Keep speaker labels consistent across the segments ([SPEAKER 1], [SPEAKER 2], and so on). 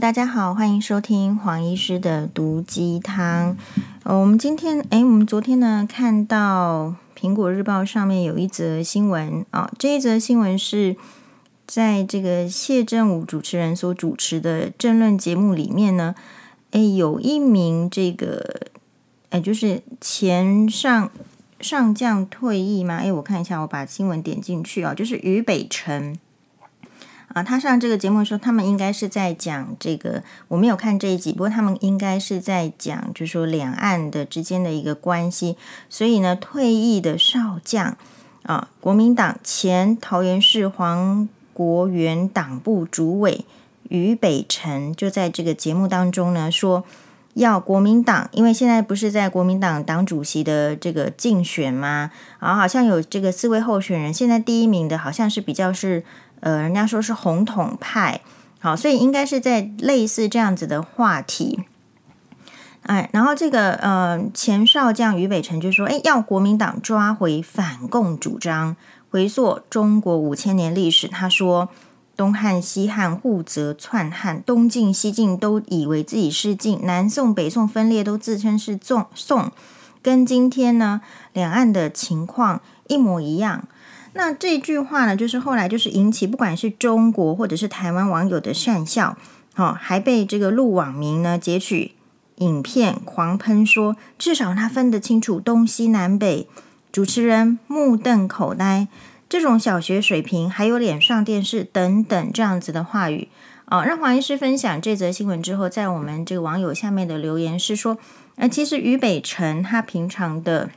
[SPEAKER 1] 大家好，欢迎收听黄医师的毒鸡汤。呃，我们今天，诶，我们昨天呢看到《苹果日报》上面有一则新闻啊，这一则新闻是在这个谢振武主持人所主持的政论节目里面呢，诶，有一名这个，诶，就是前上上将退役嘛，诶，我看一下，我把新闻点进去啊，就是于北辰。啊，他上这个节目说，他们应该是在讲这个，我没有看这一集，不过他们应该是在讲，就是说两岸的之间的一个关系。所以呢，退役的少将啊，国民党前桃园市黄国元党部主委于北辰就在这个节目当中呢说，要国民党，因为现在不是在国民党党主席的这个竞选吗？啊，好像有这个四位候选人，现在第一名的好像是比较是。呃，人家说是红统派，好，所以应该是在类似这样子的话题，哎，然后这个呃前少将于北辰就说，哎，要国民党抓回反共主张，回溯中国五千年历史。他说，东汉西汉互责篡汉，东晋西晋都以为自己是晋，南宋北宋分裂都自称是宋宋，跟今天呢两岸的情况一模一样。那这句话呢，就是后来就是引起不管是中国或者是台湾网友的讪笑，哦，还被这个陆网民呢截取影片狂喷说，至少他分得清楚东西南北，主持人目瞪口呆，这种小学水平还有脸上电视等等这样子的话语，哦，让黄医师分享这则新闻之后，在我们这个网友下面的留言是说，呃，其实于北辰他平常的。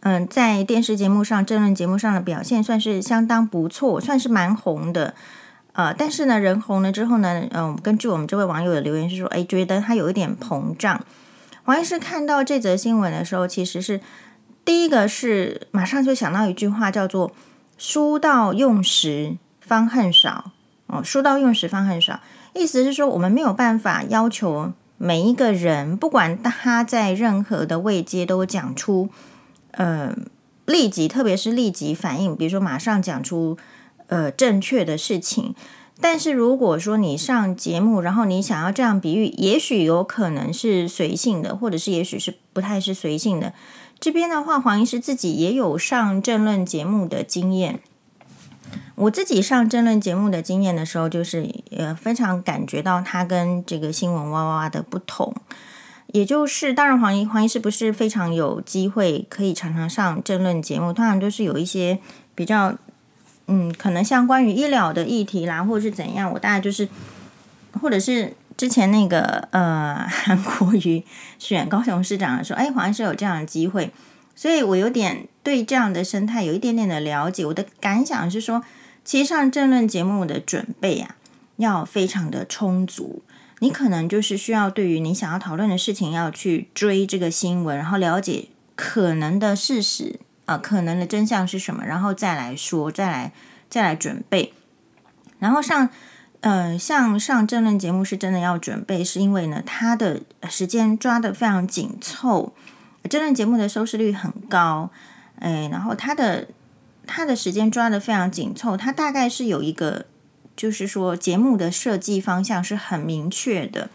[SPEAKER 1] 嗯，在电视节目上、政论节目上的表现算是相当不错，算是蛮红的。呃，但是呢，人红了之后呢，嗯，根据我们这位网友的留言是说，哎，觉得他有一点膨胀。王医师看到这则新闻的时候，其实是第一个是马上就想到一句话，叫做“书到用时方恨少”。哦，“书到用时方恨少”，意思是说，我们没有办法要求每一个人，不管他在任何的位阶，都讲出。呃，立即，特别是立即反应，比如说马上讲出呃正确的事情。但是如果说你上节目，然后你想要这样比喻，也许有可能是随性的，或者是也许是不太是随性的。这边的话，黄医师自己也有上政论节目的经验。我自己上政论节目的经验的时候，就是呃非常感觉到他跟这个新闻哇哇哇的不同。也就是，当然黄医黄医师不是非常有机会可以常常上政论节目，通常都是有一些比较，嗯，可能相关于医疗的议题啦，或者是怎样，我大概就是，或者是之前那个呃 韩国瑜选高雄市长的时候，哎，黄医师有这样的机会，所以我有点对这样的生态有一点点的了解。我的感想是说，其实上政论节目的准备啊，要非常的充足。你可能就是需要对于你想要讨论的事情，要去追这个新闻，然后了解可能的事实啊、呃，可能的真相是什么，然后再来说，再来再来准备。然后上呃，像上政论节目是真的要准备，是因为呢，它的时间抓得非常紧凑，政论节目的收视率很高，哎，然后它的它的时间抓得非常紧凑，它大概是有一个。就是说，节目的设计方向是很明确的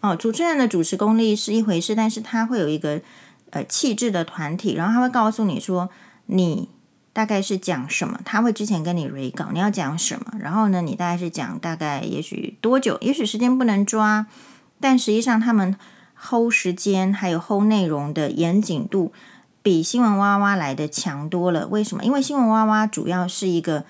[SPEAKER 1] 哦。主持人的主持功力是一回事，但是他会有一个呃气质的团体，然后他会告诉你说，你大概是讲什么，他会之前跟你 re 稿，你要讲什么，然后呢，你大概是讲大概也许多久，也许时间不能抓，但实际上他们 hold 时间还有 hold 内容的严谨度比新闻哇哇来的强多了。为什么？因为新闻哇哇主要是一个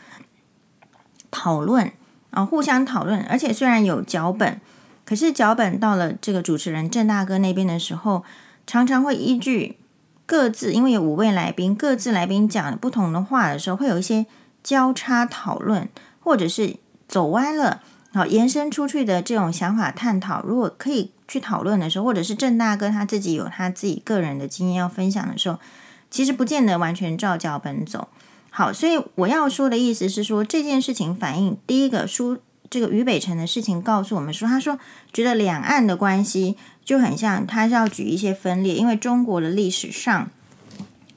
[SPEAKER 1] 讨论。啊，互相讨论，而且虽然有脚本，可是脚本到了这个主持人郑大哥那边的时候，常常会依据各自，因为有五位来宾，各自来宾讲不同的话的时候，会有一些交叉讨论，或者是走歪了，好延伸出去的这种想法探讨。如果可以去讨论的时候，或者是郑大哥他自己有他自己个人的经验要分享的时候，其实不见得完全照脚本走。好，所以我要说的意思是说，这件事情反映第一个书，这个于北辰的事情告诉我们说，他说觉得两岸的关系就很像，他是要举一些分裂，因为中国的历史上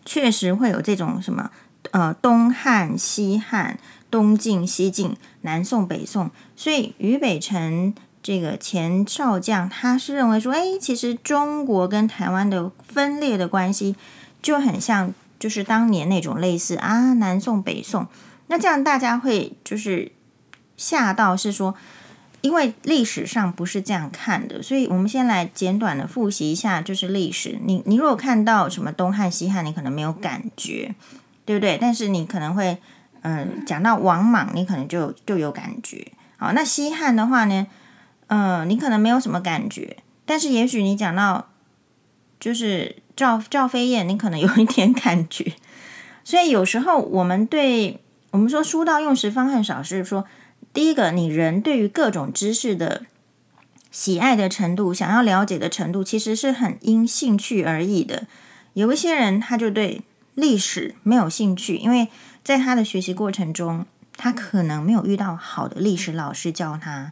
[SPEAKER 1] 确实会有这种什么呃东汉、西汉、东晋、西晋、南宋、北宋，所以于北辰这个前少将，他是认为说，哎，其实中国跟台湾的分裂的关系就很像，就是当年那种类似啊，南宋北宋。那这样大家会就是吓到，是说，因为历史上不是这样看的，所以我们先来简短的复习一下，就是历史。你你如果看到什么东汉、西汉，你可能没有感觉，对不对？但是你可能会，嗯，讲到王莽，你可能就就有感觉。好，那西汉的话呢？嗯，你可能没有什么感觉，但是也许你讲到就是赵赵飞燕，你可能有一点感觉。所以有时候我们对我们说“书到用时方恨少”，是说第一个，你人对于各种知识的喜爱的程度、想要了解的程度，其实是很因兴趣而异的。有一些人他就对历史没有兴趣，因为在他的学习过程中，他可能没有遇到好的历史老师教他。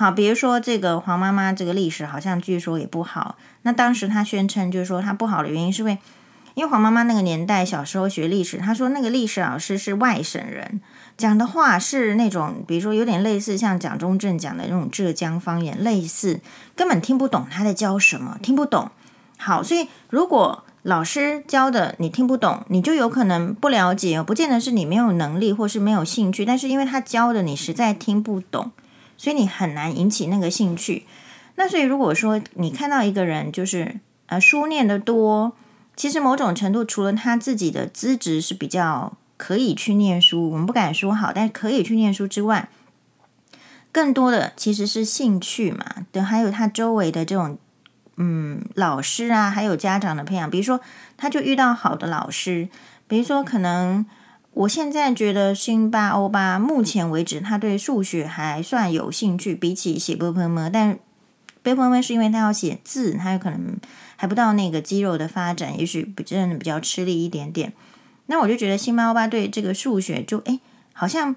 [SPEAKER 1] 好，比如说这个黄妈妈，这个历史好像据说也不好。那当时她宣称，就是说她不好的原因是因为，因为黄妈妈那个年代小时候学历史，她说那个历史老师是外省人，讲的话是那种，比如说有点类似像蒋中正讲的那种浙江方言，类似根本听不懂他在教什么，听不懂。好，所以如果老师教的你听不懂，你就有可能不了解，不见得是你没有能力或是没有兴趣，但是因为他教的你实在听不懂。所以你很难引起那个兴趣。那所以如果说你看到一个人就是呃书念得多，其实某种程度除了他自己的资质是比较可以去念书，我们不敢说好，但是可以去念书之外，更多的其实是兴趣嘛。对，还有他周围的这种嗯老师啊，还有家长的培养。比如说，他就遇到好的老师，比如说可能。我现在觉得辛巴欧巴目前为止，他对数学还算有兴趣，比起写波波么，但波波么是因为他要写字，他有可能还不到那个肌肉的发展，也许比真的比较吃力一点点。那我就觉得辛巴欧巴对这个数学就哎好像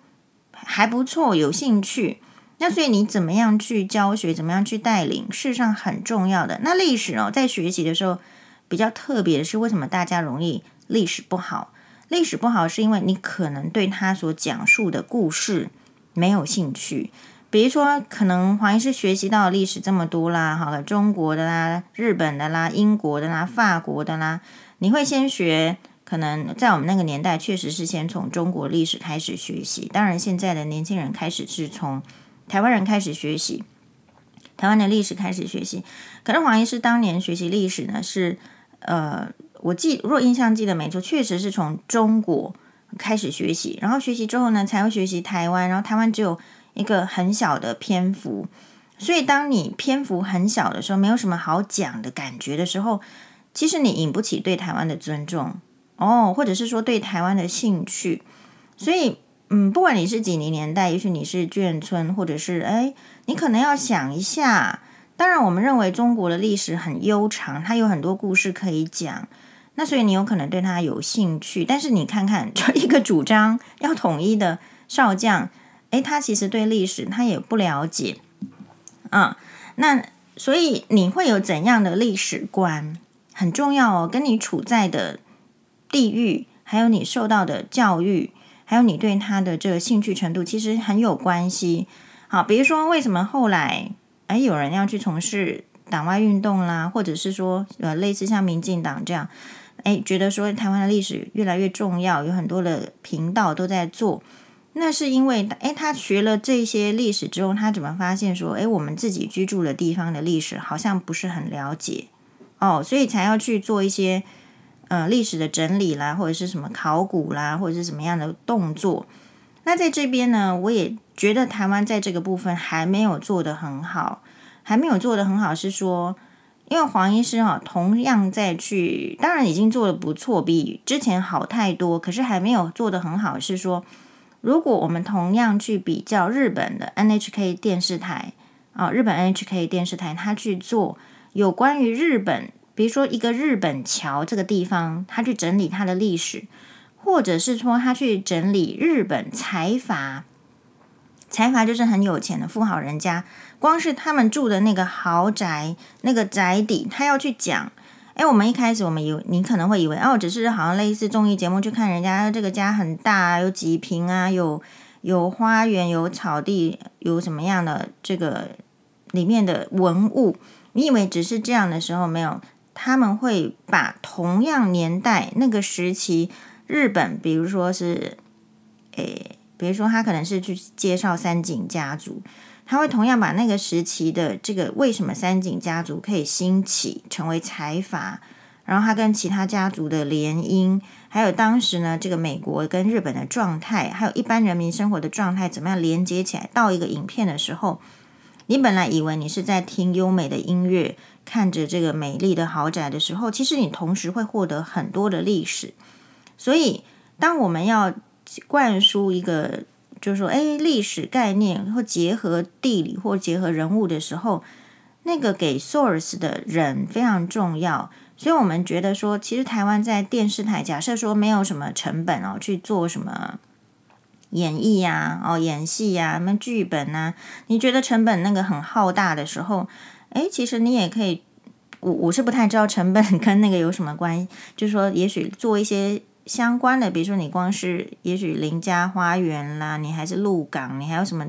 [SPEAKER 1] 还不错，有兴趣。那所以你怎么样去教学，怎么样去带领，事实上很重要的。那历史哦，在学习的时候比较特别的是，为什么大家容易历史不好？历史不好，是因为你可能对他所讲述的故事没有兴趣。比如说，可能黄医师学习到历史这么多啦，好了，中国的啦、日本的啦、英国的啦、法国的啦，你会先学。可能在我们那个年代，确实是先从中国历史开始学习。当然，现在的年轻人开始是从台湾人开始学习，台湾的历史开始学习。可是黄医师当年学习历史呢，是呃。我记，若印象记得没错，确实是从中国开始学习，然后学习之后呢，才会学习台湾，然后台湾只有一个很小的篇幅，所以当你篇幅很小的时候，没有什么好讲的感觉的时候，其实你引不起对台湾的尊重哦，或者是说对台湾的兴趣。所以，嗯，不管你是几零年代，也许你是眷村，或者是哎，你可能要想一下。当然，我们认为中国的历史很悠长，它有很多故事可以讲。那所以你有可能对他有兴趣，但是你看看，就一个主张要统一的少将，诶，他其实对历史他也不了解，啊，那所以你会有怎样的历史观很重要哦，跟你处在的地域，还有你受到的教育，还有你对他的这个兴趣程度，其实很有关系。好，比如说为什么后来诶有人要去从事党外运动啦，或者是说呃类似像民进党这样。哎，觉得说台湾的历史越来越重要，有很多的频道都在做。那是因为，哎，他学了这些历史之后，他怎么发现说，哎，我们自己居住的地方的历史好像不是很了解哦，所以才要去做一些呃历史的整理啦，或者是什么考古啦，或者是什么样的动作。那在这边呢，我也觉得台湾在这个部分还没有做得很好，还没有做得很好，是说。因为黄医师哈，同样在去，当然已经做的不错，比之前好太多，可是还没有做的很好。是说，如果我们同样去比较日本的 NHK 电视台啊，日本 NHK 电视台，他去做有关于日本，比如说一个日本桥这个地方，他去整理它的历史，或者是说他去整理日本财阀，财阀就是很有钱的富豪人家。光是他们住的那个豪宅，那个宅邸，他要去讲。哎，我们一开始我们以为你可能会以为哦，只是好像类似综艺节目去看人家这个家很大，有几平啊，有有花园，有草地，有什么样的这个里面的文物，你以为只是这样的时候没有？他们会把同样年代那个时期日本，比如说是，诶，比如说他可能是去介绍三井家族，他会同样把那个时期的这个为什么三井家族可以兴起成为财阀，然后他跟其他家族的联姻，还有当时呢这个美国跟日本的状态，还有一般人民生活的状态怎么样连接起来，到一个影片的时候，你本来以为你是在听优美的音乐。看着这个美丽的豪宅的时候，其实你同时会获得很多的历史。所以，当我们要灌输一个，就是说，哎，历史概念或结合地理或结合人物的时候，那个给 source 的人非常重要。所以我们觉得说，其实台湾在电视台，假设说没有什么成本哦，去做什么演绎呀、哦演戏呀、什么剧本啊，你觉得成本那个很浩大的时候。哎，其实你也可以，我我是不太知道成本 跟那个有什么关系。就是说，也许做一些相关的，比如说你光是，也许邻家花园啦，你还是鹿港，你还有什么，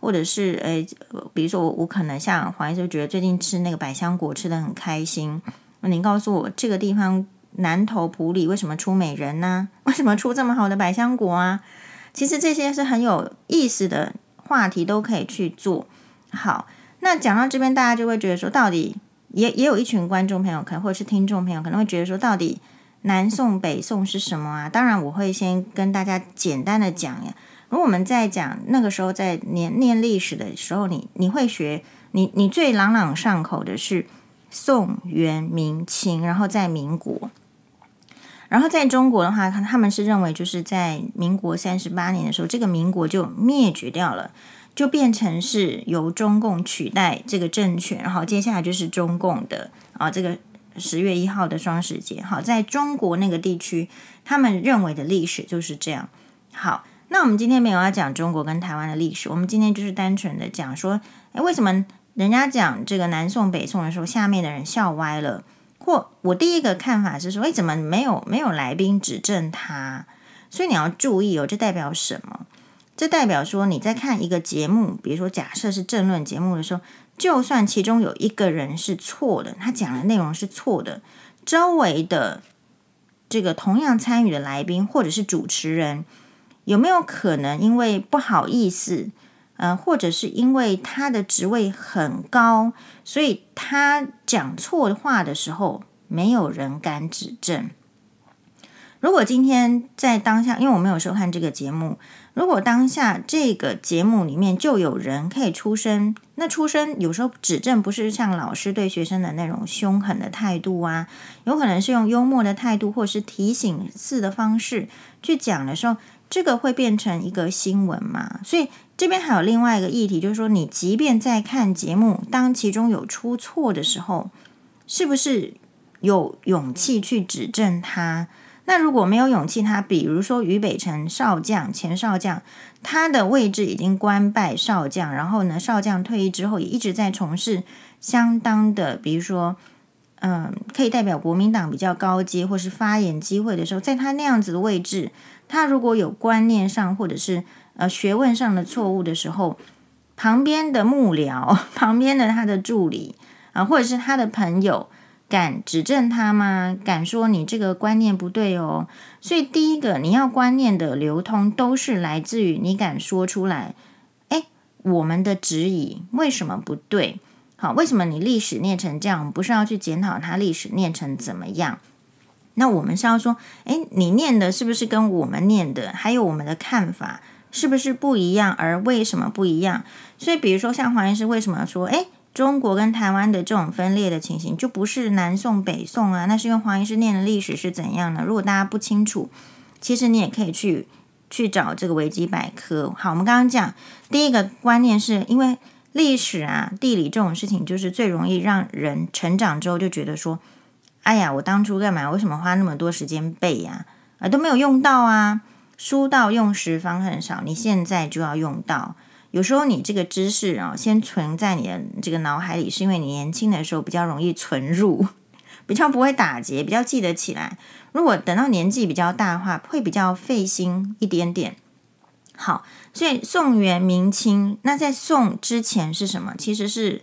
[SPEAKER 1] 或者是哎，比如说我我可能像黄医师觉得最近吃那个百香果吃得很开心，您告诉我这个地方南投埔里为什么出美人呢？为什么出这么好的百香果啊？其实这些是很有意思的话题，都可以去做好。那讲到这边，大家就会觉得说，到底也也有一群观众朋友，可能或者是听众朋友，可能会觉得说，到底南宋北宋是什么啊？当然，我会先跟大家简单的讲呀。如果我们在讲那个时候在念念历史的时候，你你会学，你你最朗朗上口的是宋元明清，然后在民国，然后在中国的话，他们是认为就是在民国三十八年的时候，这个民国就灭绝掉了。就变成是由中共取代这个政权，然后接下来就是中共的啊，这个十月一号的双十节，好，在中国那个地区，他们认为的历史就是这样。好，那我们今天没有要讲中国跟台湾的历史，我们今天就是单纯的讲说，诶，为什么人家讲这个南宋北宋的时候，下面的人笑歪了？或我第一个看法是说，诶，怎么没有没有来宾指证他？所以你要注意哦，这代表什么？这代表说你在看一个节目，比如说假设是政论节目的时候，就算其中有一个人是错的，他讲的内容是错的，周围的这个同样参与的来宾或者是主持人，有没有可能因为不好意思，呃，或者是因为他的职位很高，所以他讲错话的时候，没有人敢指正？如果今天在当下，因为我没有收看这个节目。如果当下这个节目里面就有人可以出声，那出声有时候指正不是像老师对学生的那种凶狠的态度啊，有可能是用幽默的态度或是提醒式的方式去讲的时候，这个会变成一个新闻嘛？所以这边还有另外一个议题，就是说你即便在看节目，当其中有出错的时候，是不是有勇气去指正他？那如果没有勇气，他比如说于北辰少将、前少将，他的位置已经官拜少将，然后呢，少将退役之后也一直在从事相当的，比如说，嗯，可以代表国民党比较高阶或是发言机会的时候，在他那样子的位置，他如果有观念上或者是呃学问上的错误的时候，旁边的幕僚、旁边的他的助理啊，或者是他的朋友。敢指正他吗？敢说你这个观念不对哦。所以第一个，你要观念的流通，都是来自于你敢说出来。诶，我们的质疑为什么不对？好，为什么你历史念成这样？我们不是要去检讨他历史念成怎么样？那我们是要说，诶，你念的是不是跟我们念的，还有我们的看法是不是不一样？而为什么不一样？所以，比如说像黄医师为什么说，诶？中国跟台湾的这种分裂的情形，就不是南宋北宋啊，那是因为黄医师念的历史是怎样的？如果大家不清楚，其实你也可以去去找这个维基百科。好，我们刚刚讲第一个观念是，因为历史啊、地理这种事情，就是最容易让人成长之后就觉得说，哎呀，我当初干嘛？为什么花那么多时间背呀？啊，都没有用到啊，书到用时方恨少，你现在就要用到。有时候你这个知识啊，先存在你的这个脑海里，是因为你年轻的时候比较容易存入，比较不会打结，比较记得起来。如果等到年纪比较大的话，会比较费心一点点。好，所以宋元明清，那在宋之前是什么？其实是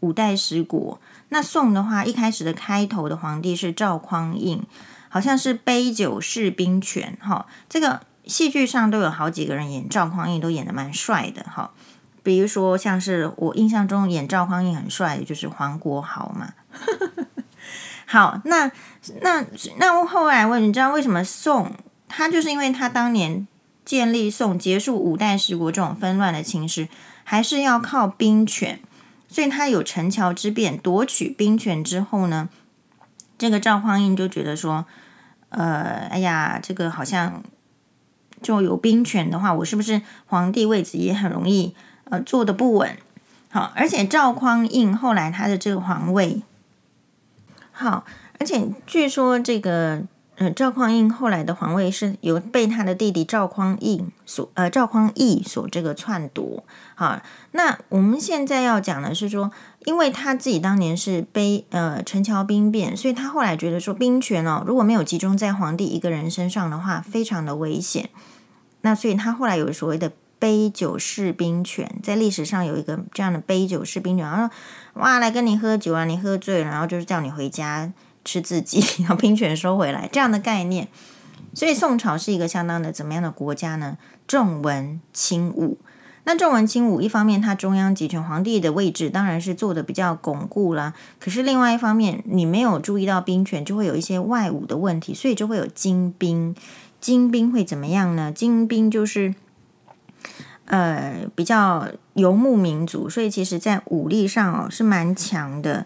[SPEAKER 1] 五代十国。那宋的话，一开始的开头的皇帝是赵匡胤，好像是杯酒释兵权。哈，这个戏剧上都有好几个人演赵匡胤，都演得蛮帅的。哈，比如说像是我印象中演赵匡胤很帅的就是黄国豪嘛。好，那那那我后来问，你知道为什么宋？他就是因为他当年。建立宋结束五代十国这种纷乱的情势，还是要靠兵权，所以他有陈桥之变，夺取兵权之后呢，这个赵匡胤就觉得说，呃，哎呀，这个好像就有兵权的话，我是不是皇帝位置也很容易呃坐的不稳？好，而且赵匡胤后来他的这个皇位，好，而且据说这个。呃，赵匡胤后来的皇位是由被他的弟弟赵匡胤所呃赵匡义所这个篡夺。好，那我们现在要讲的是说，因为他自己当年是被呃陈桥兵变，所以他后来觉得说兵权哦如果没有集中在皇帝一个人身上的话，非常的危险。那所以他后来有所谓的杯酒释兵权，在历史上有一个这样的杯酒释兵权，然后哇来跟你喝酒啊，你喝醉，然后就是叫你回家。吃自己，然后兵权收回来，这样的概念。所以宋朝是一个相当的怎么样的国家呢？重文轻武。那重文轻武，一方面它中央集权，皇帝的位置当然是做的比较巩固啦。可是另外一方面，你没有注意到兵权，就会有一些外侮的问题，所以就会有精兵。精兵会怎么样呢？精兵就是呃比较游牧民族，所以其实在武力上哦是蛮强的。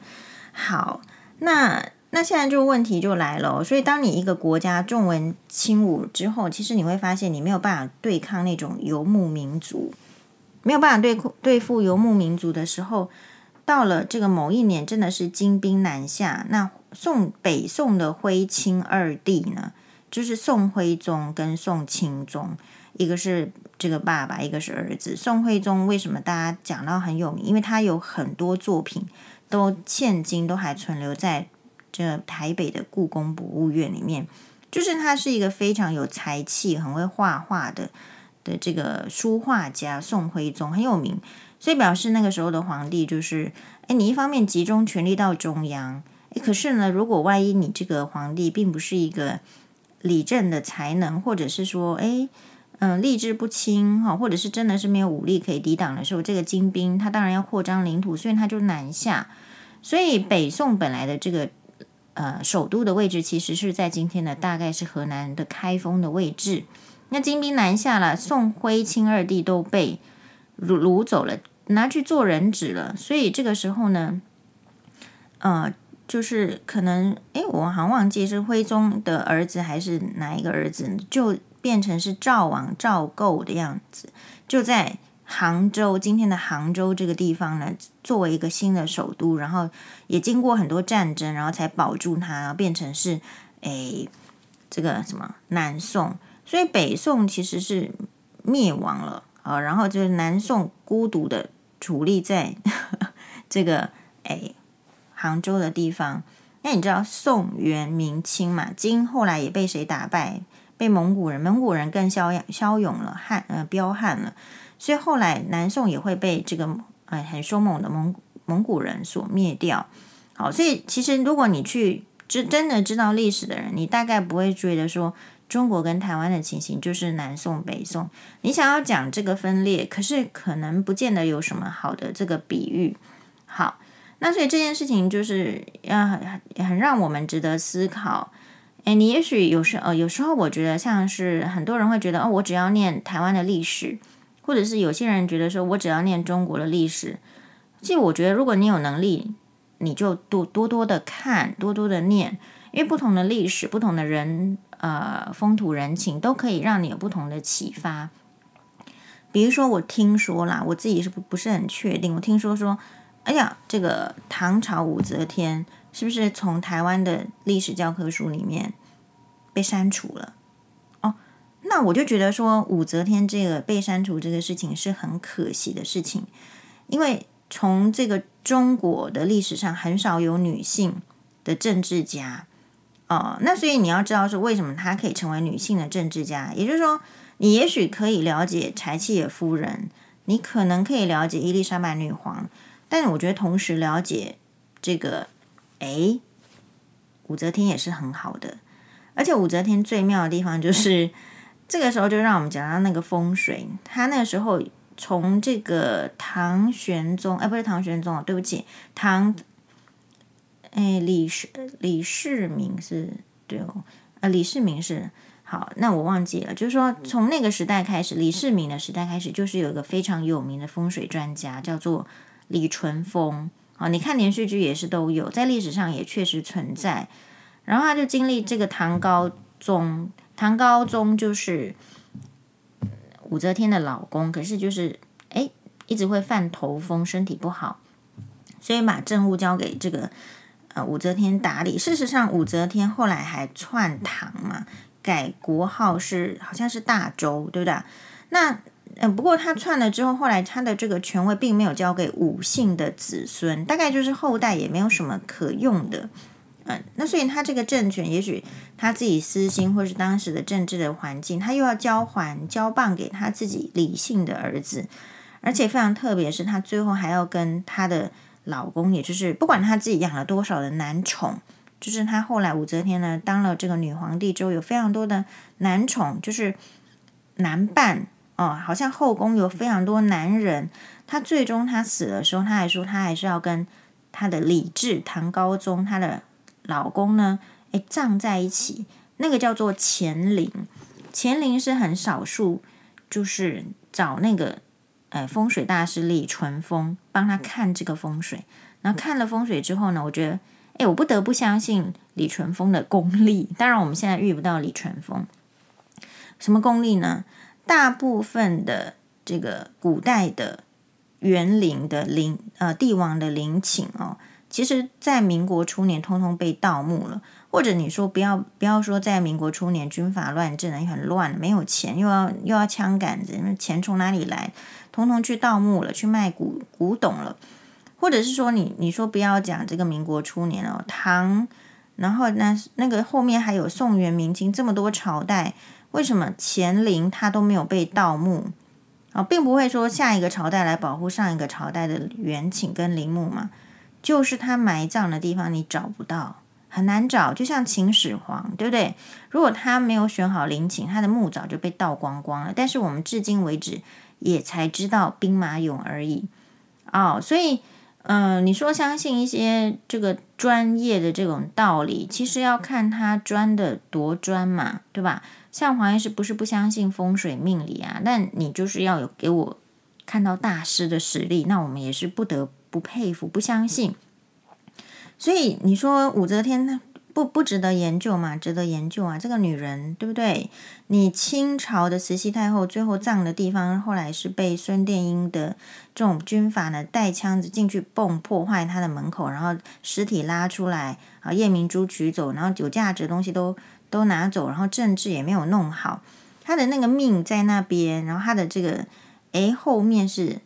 [SPEAKER 1] 好，那。那现在就问题就来了，所以当你一个国家重文轻武之后，其实你会发现你没有办法对抗那种游牧民族，没有办法对对付游牧民族的时候，到了这个某一年，真的是金兵南下。那宋北宋的徽钦二帝呢，就是宋徽宗跟宋钦宗，一个是这个爸爸，一个是儿子。宋徽宗为什么大家讲到很有名？因为他有很多作品都现今都还存留在。这台北的故宫博物院里面，就是他是一个非常有才气、很会画画的的这个书画家宋徽宗很有名，所以表示那个时候的皇帝就是，哎，你一方面集中权力到中央，哎，可是呢，如果万一你这个皇帝并不是一个理政的才能，或者是说，哎，嗯，力志不清哈，或者是真的是没有武力可以抵挡的时候，这个金兵他当然要扩张领土，所以他就南下，所以北宋本来的这个。呃，首都的位置其实是在今天的大概是河南的开封的位置。那金兵南下了，宋徽钦二帝都被掳掳走了，拿去做人质了。所以这个时候呢，呃，就是可能，哎，我好像忘记是徽宗的儿子还是哪一个儿子，就变成是赵王赵构的样子，就在。杭州，今天的杭州这个地方呢，作为一个新的首都，然后也经过很多战争，然后才保住它，然后变成是诶这个什么南宋，所以北宋其实是灭亡了啊，然后就是南宋孤独的矗立在 这个诶杭州的地方。那你知道宋元明清嘛？金后来也被谁打败？被蒙古人，蒙古人更骁骁勇了，悍呃彪悍了。所以后来南宋也会被这个哎很凶猛的蒙蒙古人所灭掉。好，所以其实如果你去真真的知道历史的人，你大概不会觉得说中国跟台湾的情形就是南宋北宋。你想要讲这个分裂，可是可能不见得有什么好的这个比喻。好，那所以这件事情就是要很很让我们值得思考。哎，你也许有时呃有时候我觉得像是很多人会觉得哦，我只要念台湾的历史。或者是有些人觉得说，我只要念中国的历史，其实我觉得，如果你有能力，你就多多多的看，多多的念，因为不同的历史、不同的人，呃，风土人情，都可以让你有不同的启发。比如说，我听说啦，我自己是不不是很确定，我听说说，哎呀，这个唐朝武则天是不是从台湾的历史教科书里面被删除了？哦那我就觉得说，武则天这个被删除这个事情是很可惜的事情，因为从这个中国的历史上很少有女性的政治家哦。那所以你要知道说，为什么她可以成为女性的政治家？也就是说，你也许可以了解柴契尔夫人，你可能可以了解伊丽莎白女皇，但我觉得同时了解这个，哎，武则天也是很好的。而且武则天最妙的地方就是，这个时候就让我们讲到那个风水。他那个时候从这个唐玄宗，哎，不是唐玄宗，对不起，唐，哎，李世李世民是对哦，呃，李世民是好，那我忘记了，就是说从那个时代开始，李世民的时代开始，就是有一个非常有名的风水专家，叫做李淳风。啊，你看连续剧也是都有，在历史上也确实存在。然后他就经历这个唐高宗，唐高宗就是武则天的老公，可是就是哎，一直会犯头风，身体不好，所以把政务交给这个呃武则天打理。事实上，武则天后来还篡唐嘛，改国号是好像是大周，对不对？那嗯，不过他篡了之后，后来他的这个权位并没有交给武姓的子孙，大概就是后代也没有什么可用的。嗯，那所以他这个政权，也许他自己私心，或是当时的政治的环境，他又要交还交棒给他自己李姓的儿子，而且非常特别是，他最后还要跟他的老公，也就是不管他自己养了多少的男宠，就是他后来武则天呢当了这个女皇帝之后，有非常多的男宠，就是男伴哦，好像后宫有非常多男人。他最终他死的时候，他还说他还是要跟他的李治唐高宗他的。老公呢？诶，葬在一起，那个叫做乾陵。乾陵是很少数，就是找那个诶风水大师李淳风帮他看这个风水。然后看了风水之后呢，我觉得，诶，我不得不相信李淳风的功力。当然，我们现在遇不到李淳风，什么功力呢？大部分的这个古代的园林的陵，呃，帝王的陵寝哦。其实，在民国初年，通通被盗墓了。或者你说不要不要说，在民国初年军阀乱政，也很乱，没有钱，又要又要枪杆子，那钱从哪里来？通通去盗墓了，去卖古古董了。或者是说，你你说不要讲这个民国初年哦，唐，然后那那个后面还有宋元明清这么多朝代，为什么乾陵它都没有被盗墓啊？并不会说下一个朝代来保护上一个朝代的园寝跟陵墓嘛。就是他埋葬的地方，你找不到，很难找。就像秦始皇，对不对？如果他没有选好陵寝，他的墓早就被盗光光了。但是我们至今为止也才知道兵马俑而已。哦，所以，嗯、你说相信一些这个专业的这种道理，其实要看他专的多专嘛，对吧？像黄医师不是不相信风水命理啊，但你就是要有给我看到大师的实力，那我们也是不得。不佩服，不相信，所以你说武则天不不值得研究嘛？值得研究啊！这个女人对不对？你清朝的慈禧太后最后葬的地方，后来是被孙殿英的这种军阀呢带枪子进去蹦破坏她的门口，然后尸体拉出来啊，夜明珠取走，然后有价值的东西都都拿走，然后政治也没有弄好，她的那个命在那边，然后她的这个诶后面是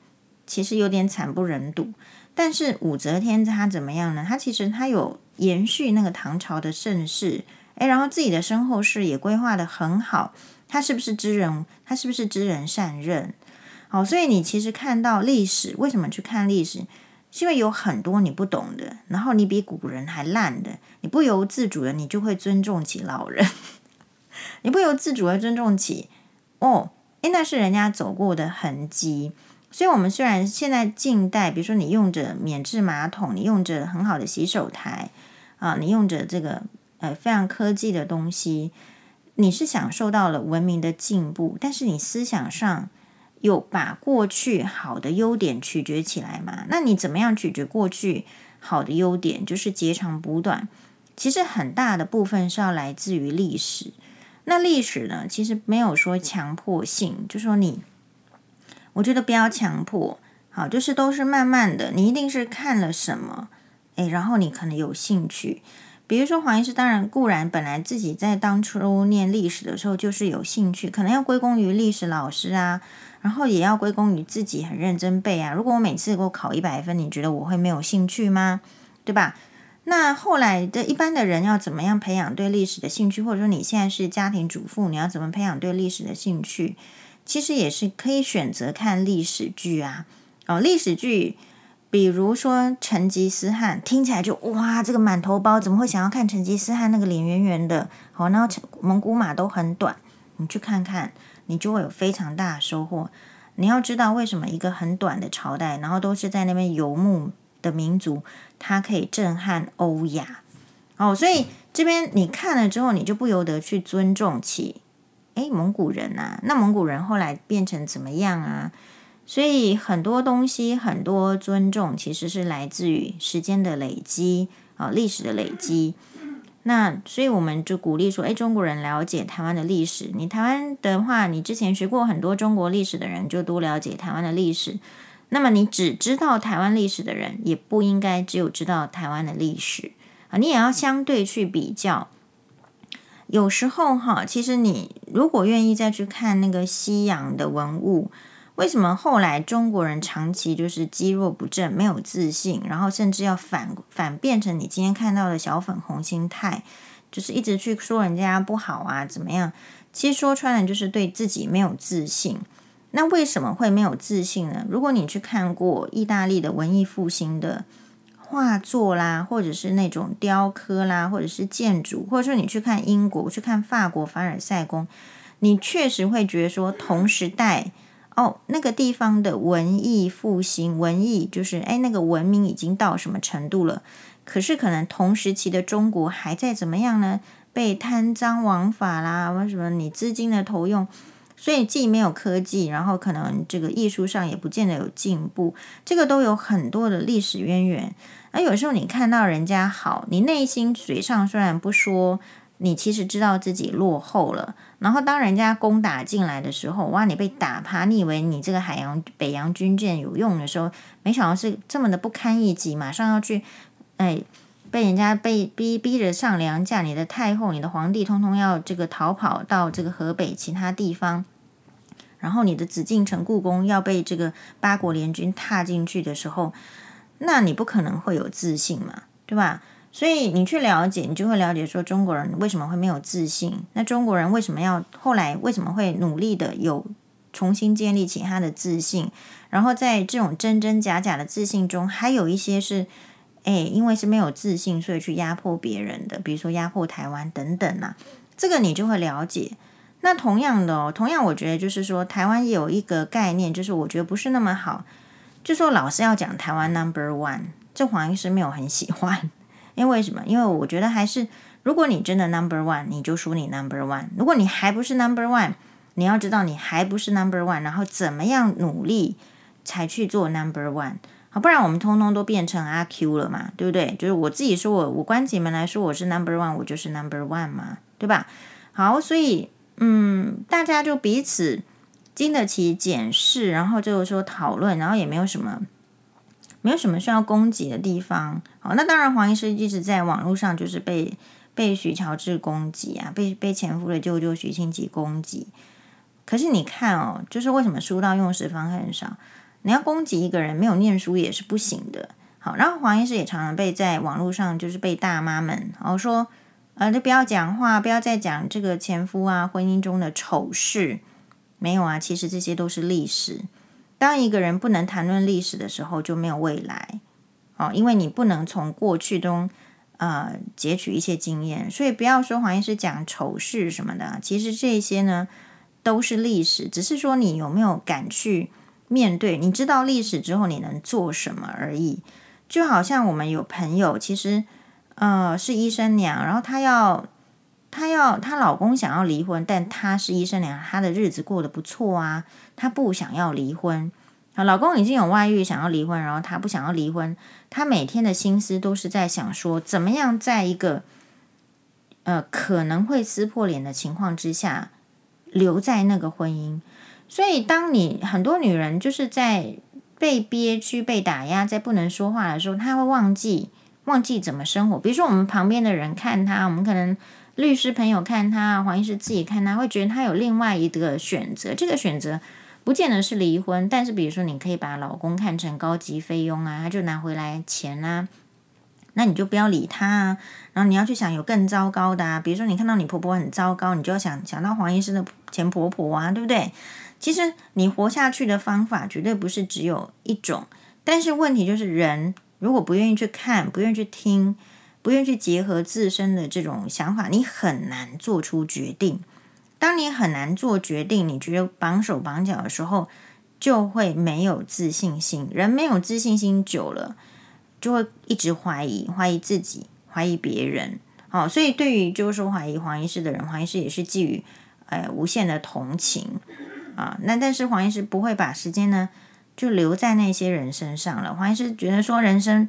[SPEAKER 1] 其实有点惨不忍睹。但是武则天她怎么样呢？她其实她有延续那个唐朝的盛世，诶，然后自己的身后事也规划得很好。他是不是知人？他是不是知人善任？好，所以你其实看到历史，为什么去看历史？是因为有很多你不懂的，然后你比古人还烂的，你不由自主的，你就会尊重起老人，你不由自主的尊重起哦，诶，那是人家走过的痕迹。所以，我们虽然现在近代，比如说你用着免治马桶，你用着很好的洗手台，啊，你用着这个呃非常科技的东西，你是享受到了文明的进步，但是你思想上有把过去好的优点取决起来吗？那你怎么样取决过去好的优点？就是截长补短，其实很大的部分是要来自于历史。那历史呢，其实没有说强迫性，就说你。我觉得不要强迫，好，就是都是慢慢的。你一定是看了什么，诶，然后你可能有兴趣。比如说黄医师，当然固然本来自己在当初念历史的时候就是有兴趣，可能要归功于历史老师啊，然后也要归功于自己很认真背啊。如果我每次给我考一百分，你觉得我会没有兴趣吗？对吧？那后来的一般的人要怎么样培养对历史的兴趣？或者说你现在是家庭主妇，你要怎么培养对历史的兴趣？其实也是可以选择看历史剧啊，哦，历史剧比如说成吉思汗，听起来就哇，这个满头包怎么会想要看成吉思汗那个脸圆圆的？好，然后蒙古马都很短，你去看看，你就会有非常大的收获。你要知道为什么一个很短的朝代，然后都是在那边游牧的民族，它可以震撼欧亚。哦，所以这边你看了之后，你就不由得去尊重起，诶，蒙古人啊，那蒙古人后来变成怎么样啊？所以很多东西，很多尊重，其实是来自于时间的累积啊，历史的累积。那所以我们就鼓励说，哎，中国人了解台湾的历史。你台湾的话，你之前学过很多中国历史的人，就多了解台湾的历史。那么你只知道台湾历史的人，也不应该只有知道台湾的历史啊，你也要相对去比较。有时候哈，其实你如果愿意再去看那个西洋的文物。为什么后来中国人长期就是积弱不振、没有自信，然后甚至要反反变成你今天看到的小粉红心态，就是一直去说人家不好啊，怎么样？其实说穿了就是对自己没有自信。那为什么会没有自信呢？如果你去看过意大利的文艺复兴的画作啦，或者是那种雕刻啦，或者是建筑，或者说你去看英国、去看法国凡尔赛宫，你确实会觉得说同时代。哦，那个地方的文艺复兴，文艺就是哎，那个文明已经到什么程度了？可是可能同时期的中国还在怎么样呢？被贪赃枉法啦，为什么你资金的投用？所以既没有科技，然后可能这个艺术上也不见得有进步，这个都有很多的历史渊源。而有时候你看到人家好，你内心嘴上虽然不说。你其实知道自己落后了，然后当人家攻打进来的时候，哇，你被打趴，你以为你这个海洋北洋军舰有用的时候，没想到是这么的不堪一击，马上要去，哎，被人家被逼逼着上梁架，你的太后、你的皇帝，通通要这个逃跑到这个河北其他地方，然后你的紫禁城、故宫要被这个八国联军踏进去的时候，那你不可能会有自信嘛，对吧？所以你去了解，你就会了解说中国人为什么会没有自信。那中国人为什么要后来为什么会努力的有重新建立起他的自信？然后在这种真真假假的自信中，还有一些是，哎，因为是没有自信，所以去压迫别人的，比如说压迫台湾等等啊。这个你就会了解。那同样的哦，同样我觉得就是说，台湾有一个概念，就是我觉得不是那么好，就说老是要讲台湾 number one，这黄医师没有很喜欢。因为什么？因为我觉得还是，如果你真的 number one，你就说你 number one。如果你还不是 number one，你要知道你还不是 number one，然后怎么样努力才去做 number one。好，不然我们通通都变成阿 Q 了嘛，对不对？就是我自己说我，我关起门来说我是 number one，我就是 number one 嘛，对吧？好，所以嗯，大家就彼此经得起检视，然后就是说讨论，然后也没有什么。没有什么需要攻击的地方。好，那当然，黄医师一直在网络上就是被被许乔治攻击啊，被被前夫的舅舅许清吉攻击。可是你看哦，就是为什么书到用时方恨少？你要攻击一个人没有念书也是不行的。好，然后黄医师也常常被在网络上就是被大妈们然后说，呃，就不要讲话，不要再讲这个前夫啊婚姻中的丑事。没有啊，其实这些都是历史。当一个人不能谈论历史的时候，就没有未来。哦，因为你不能从过去中呃截取一些经验，所以不要说黄医师讲丑事什么的，其实这些呢都是历史，只是说你有没有敢去面对，你知道历史之后你能做什么而已。就好像我们有朋友，其实呃是医生娘，然后她要她要她老公想要离婚，但她是医生娘，她的日子过得不错啊。她不想要离婚，啊，老公已经有外遇，想要离婚，然后她不想要离婚，她每天的心思都是在想说，怎么样在一个呃可能会撕破脸的情况之下留在那个婚姻。所以，当你很多女人就是在被憋屈、被打压、在不能说话的时候，她会忘记忘记怎么生活。比如说，我们旁边的人看她，我们可能。律师朋友看他，黄医师自己看他，会觉得他有另外一个选择。这个选择不见得是离婚，但是比如说，你可以把老公看成高级菲佣啊，他就拿回来钱啊，那你就不要理他啊。然后你要去想有更糟糕的啊，比如说你看到你婆婆很糟糕，你就要想想到黄医师的前婆婆啊，对不对？其实你活下去的方法绝对不是只有一种，但是问题就是人如果不愿意去看，不愿意去听，不愿去结合自身的这种想法，你很难做出决定。当你很难做决定，你觉得绑手绑脚的时候，就会没有自信心。人没有自信心久了，就会一直怀疑，怀疑自己，怀疑别人。好，所以对于就是说怀疑黄医师的人，黄医师也是基于呃无限的同情啊。那但是黄医师不会把时间呢就留在那些人身上了。黄医师觉得说人生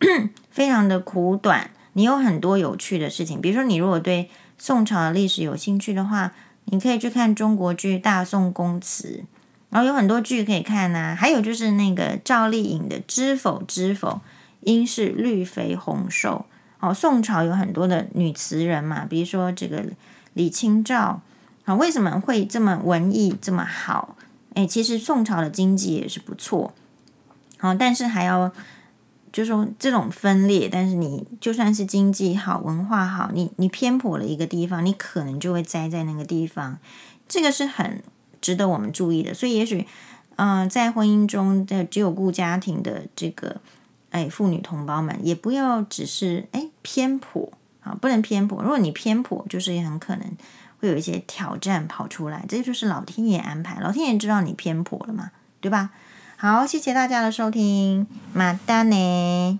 [SPEAKER 1] 非常的苦短，你有很多有趣的事情，比如说你如果对宋朝的历史有兴趣的话。你可以去看中国剧《大宋宫词》，然后有很多剧可以看呐、啊。还有就是那个赵丽颖的《知否知否，应是绿肥红瘦》。哦，宋朝有很多的女词人嘛，比如说这个李清照。啊，为什么会这么文艺这么好？诶，其实宋朝的经济也是不错。好，但是还要。就说这种分裂，但是你就算是经济好、文化好，你你偏颇了一个地方，你可能就会栽在那个地方，这个是很值得我们注意的。所以，也许，嗯、在婚姻中的只有顾家庭的这个，哎，妇女同胞们，也不要只是哎偏颇啊，不能偏颇。如果你偏颇，就是也很可能会有一些挑战跑出来，这就是老天爷安排，老天爷知道你偏颇了嘛，对吧？好，谢谢大家的收听，马丹呢。